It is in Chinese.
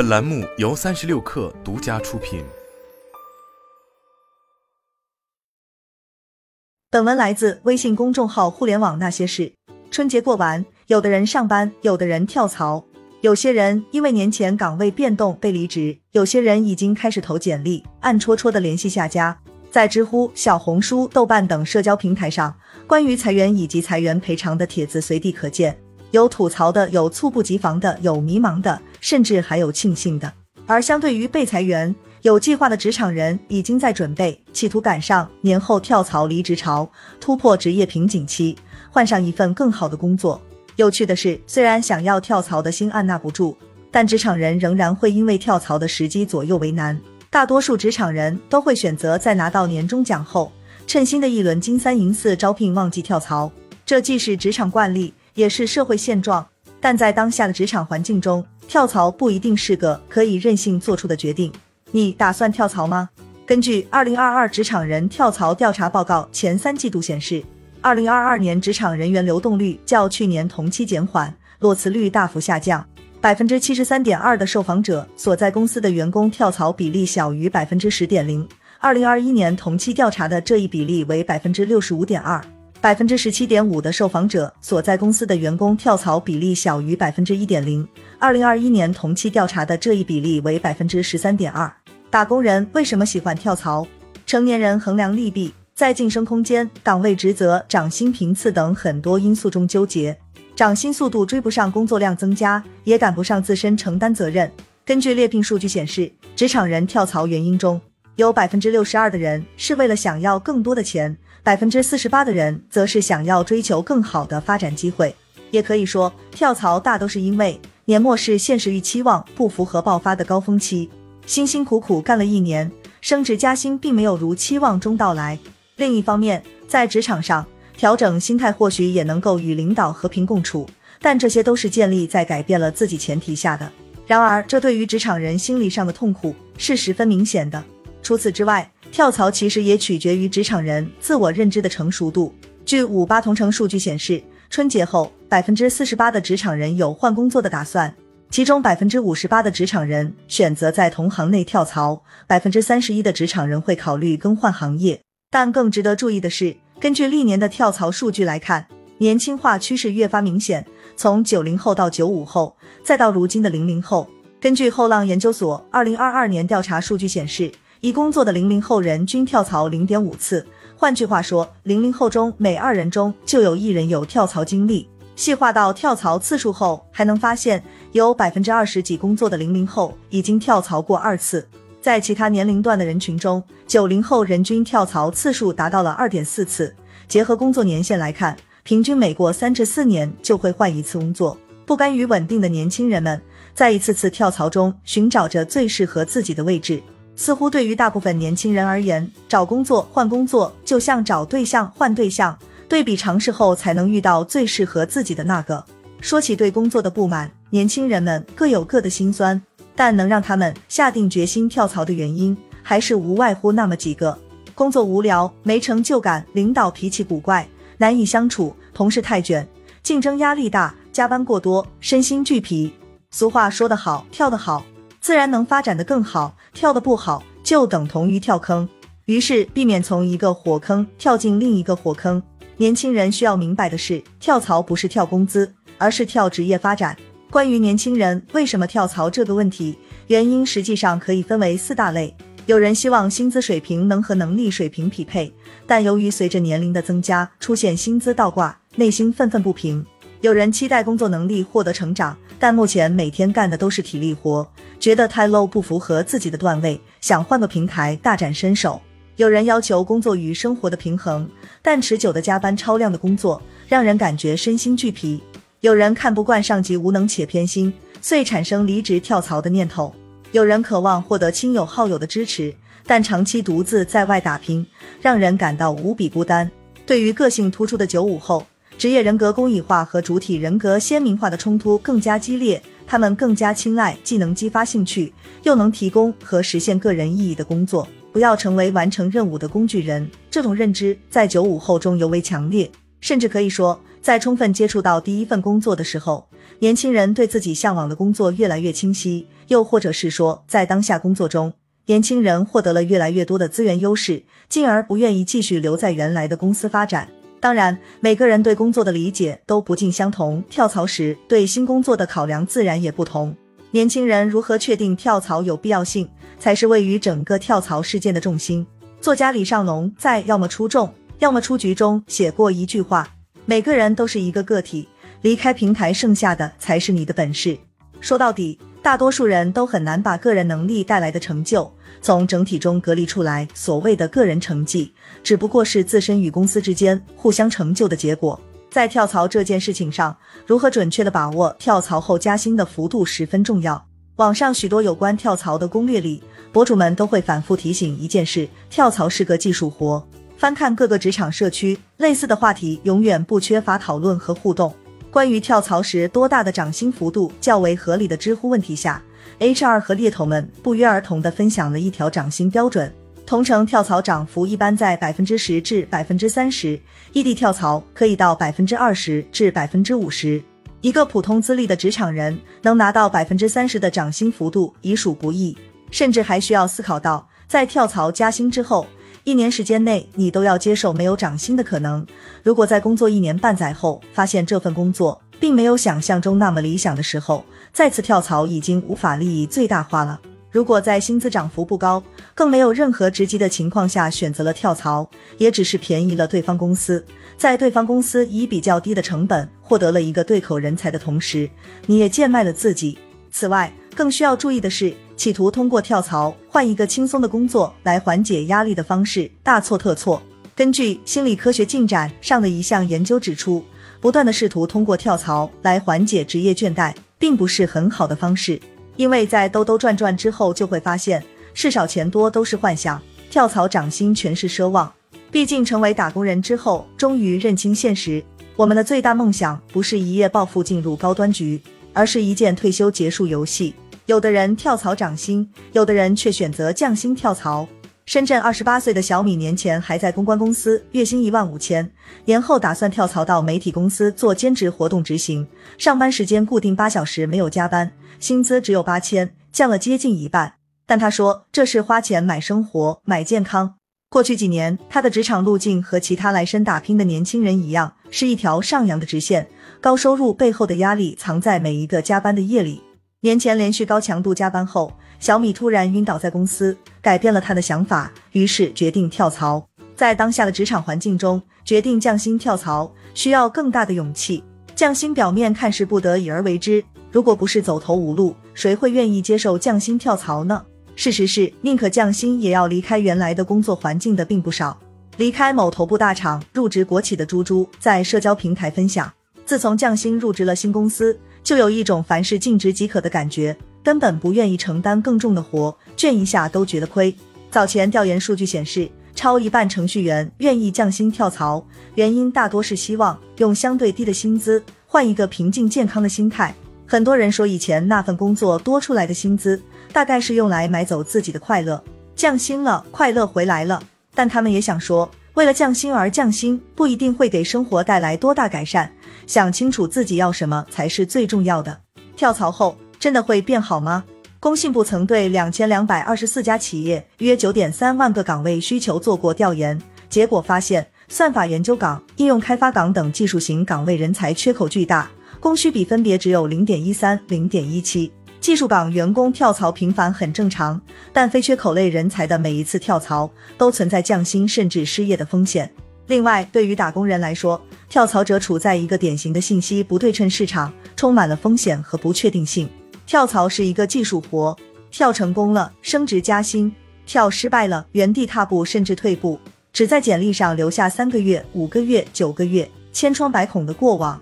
本栏目由三十六氪独家出品。本文来自微信公众号“互联网那些事”。春节过完，有的人上班，有的人跳槽，有些人因为年前岗位变动被离职，有些人已经开始投简历，暗戳戳的联系下家。在知乎、小红书、豆瓣等社交平台上，关于裁员以及裁员赔偿的帖子随地可见。有吐槽的，有猝不及防的，有迷茫的，甚至还有庆幸的。而相对于被裁员，有计划的职场人已经在准备，企图赶上年后跳槽离职潮，突破职业瓶颈期，换上一份更好的工作。有趣的是，虽然想要跳槽的心按捺不住，但职场人仍然会因为跳槽的时机左右为难。大多数职场人都会选择在拿到年终奖后，趁新的一轮金三银四招聘旺季跳槽。这既是职场惯例。也是社会现状，但在当下的职场环境中，跳槽不一定是个可以任性做出的决定。你打算跳槽吗？根据二零二二职场人跳槽调查报告前三季度显示，二零二二年职场人员流动率较去年同期减缓，裸辞率大幅下降。百分之七十三点二的受访者所在公司的员工跳槽比例小于百分之十点零，二零二一年同期调查的这一比例为百分之六十五点二。百分之十七点五的受访者所在公司的员工跳槽比例小于百分之一点零，二零二一年同期调查的这一比例为百分之十三点二。打工人为什么喜欢跳槽？成年人衡量利弊，在晋升空间、岗位职责、涨薪频次等很多因素中纠结，涨薪速度追不上工作量增加，也赶不上自身承担责任。根据猎聘数据显示，职场人跳槽原因中有百分之六十二的人是为了想要更多的钱。百分之四十八的人则是想要追求更好的发展机会，也可以说跳槽大都是因为年末是现实与期望不符合爆发的高峰期，辛辛苦苦干了一年，升职加薪并没有如期望中到来。另一方面，在职场上调整心态或许也能够与领导和平共处，但这些都是建立在改变了自己前提下的。然而，这对于职场人心理上的痛苦是十分明显的。除此之外，跳槽其实也取决于职场人自我认知的成熟度。据五八同城数据显示，春节后百分之四十八的职场人有换工作的打算，其中百分之五十八的职场人选择在同行内跳槽，百分之三十一的职场人会考虑更换行业。但更值得注意的是，根据历年的跳槽数据来看，年轻化趋势越发明显。从九零后到九五后，再到如今的零零后，根据后浪研究所二零二二年调查数据显示。已工作的零零后人均跳槽零点五次，换句话说，零零后中每二人中就有一人有跳槽经历。细化到跳槽次数后，还能发现有百分之二十几工作的零零后已经跳槽过二次。在其他年龄段的人群中，九零后人均跳槽次数达到了二点四次。结合工作年限来看，平均每过三至四年就会换一次工作。不甘于稳定的年轻人们，在一次次跳槽中寻找着最适合自己的位置。似乎对于大部分年轻人而言，找工作换工作就像找对象换对象，对比尝试后才能遇到最适合自己的那个。说起对工作的不满，年轻人们各有各的心酸，但能让他们下定决心跳槽的原因，还是无外乎那么几个：工作无聊、没成就感、领导脾气古怪、难以相处、同事太卷、竞争压力大、加班过多、身心俱疲。俗话说得好，跳得好。自然能发展的更好，跳的不好就等同于跳坑。于是避免从一个火坑跳进另一个火坑。年轻人需要明白的是，跳槽不是跳工资，而是跳职业发展。关于年轻人为什么跳槽这个问题，原因实际上可以分为四大类。有人希望薪资水平能和能力水平匹配，但由于随着年龄的增加，出现薪资倒挂，内心愤愤不平。有人期待工作能力获得成长，但目前每天干的都是体力活，觉得太 low 不符合自己的段位，想换个平台大展身手。有人要求工作与生活的平衡，但持久的加班、超量的工作让人感觉身心俱疲。有人看不惯上级无能且偏心，遂产生离职跳槽的念头。有人渴望获得亲友好友的支持，但长期独自在外打拼，让人感到无比孤单。对于个性突出的九五后。职业人格工艺化和主体人格鲜明化的冲突更加激烈，他们更加青睐既能激发兴趣，又能提供和实现个人意义的工作，不要成为完成任务的工具人。这种认知在九五后中尤为强烈，甚至可以说，在充分接触到第一份工作的时候，年轻人对自己向往的工作越来越清晰，又或者是说，在当下工作中，年轻人获得了越来越多的资源优势，进而不愿意继续留在原来的公司发展。当然，每个人对工作的理解都不尽相同，跳槽时对新工作的考量自然也不同。年轻人如何确定跳槽有必要性，才是位于整个跳槽事件的重心。作家李尚龙在《要么出众，要么出局》中写过一句话。每个人都是一个个体，离开平台，剩下的才是你的本事。说到底，大多数人都很难把个人能力带来的成就从整体中隔离出来。所谓的个人成绩，只不过是自身与公司之间互相成就的结果。在跳槽这件事情上，如何准确的把握跳槽后加薪的幅度十分重要。网上许多有关跳槽的攻略里，博主们都会反复提醒一件事：跳槽是个技术活。翻看各个职场社区，类似的话题永远不缺乏讨论和互动。关于跳槽时多大的涨薪幅度较为合理的知乎问题下，HR 和猎头们不约而同地分享了一条涨薪标准：同城跳槽涨幅一般在百分之十至百分之三十，异地跳槽可以到百分之二十至百分之五十。一个普通资历的职场人能拿到百分之三十的涨薪幅度已属不易，甚至还需要思考到在跳槽加薪之后。一年时间内，你都要接受没有涨薪的可能。如果在工作一年半载后，发现这份工作并没有想象中那么理想的时候，再次跳槽已经无法利益最大化了。如果在薪资涨幅不高，更没有任何职级的情况下选择了跳槽，也只是便宜了对方公司，在对方公司以比较低的成本获得了一个对口人才的同时，你也贱卖了自己。此外，更需要注意的是。企图通过跳槽换一个轻松的工作来缓解压力的方式大错特错。根据心理科学进展上的一项研究指出，不断的试图通过跳槽来缓解职业倦怠，并不是很好的方式。因为在兜兜转转之后，就会发现事少钱多都是幻想，跳槽涨薪全是奢望。毕竟成为打工人之后，终于认清现实，我们的最大梦想不是一夜暴富进入高端局，而是一键退休结束游戏。有的人跳槽涨薪，有的人却选择降薪跳槽。深圳二十八岁的小米年前还在公关公司，月薪一万五千，年后打算跳槽到媒体公司做兼职活动执行，上班时间固定八小时，没有加班，薪资只有八千，降了接近一半。但他说这是花钱买生活、买健康。过去几年，他的职场路径和其他来深打拼的年轻人一样，是一条上扬的直线。高收入背后的压力藏在每一个加班的夜里。年前连续高强度加班后，小米突然晕倒在公司，改变了他的想法，于是决定跳槽。在当下的职场环境中，决定降薪跳槽需要更大的勇气。降薪表面看是不得已而为之，如果不是走投无路，谁会愿意接受降薪跳槽呢？事实是，宁可降薪也要离开原来的工作环境的并不少。离开某头部大厂入职国企的猪猪在社交平台分享，自从降薪入职了新公司。就有一种凡事尽职即可的感觉，根本不愿意承担更重的活，卷一下都觉得亏。早前调研数据显示，超一半程序员愿意降薪跳槽，原因大多是希望用相对低的薪资换一个平静健康的心态。很多人说以前那份工作多出来的薪资，大概是用来买走自己的快乐，降薪了，快乐回来了。但他们也想说。为了降薪而降薪，不一定会给生活带来多大改善。想清楚自己要什么才是最重要的。跳槽后真的会变好吗？工信部曾对两千两百二十四家企业、约九点三万个岗位需求做过调研，结果发现，算法研究岗、应用开发岗等技术型岗位人才缺口巨大，供需比分别只有零点一三、零点一七。技术岗员工跳槽频繁很正常，但非缺口类人才的每一次跳槽都存在降薪甚至失业的风险。另外，对于打工人来说，跳槽者处在一个典型的信息不对称市场，充满了风险和不确定性。跳槽是一个技术活，跳成功了升职加薪，跳失败了原地踏步甚至退步，只在简历上留下三个月、五个月、九个月千疮百孔的过往。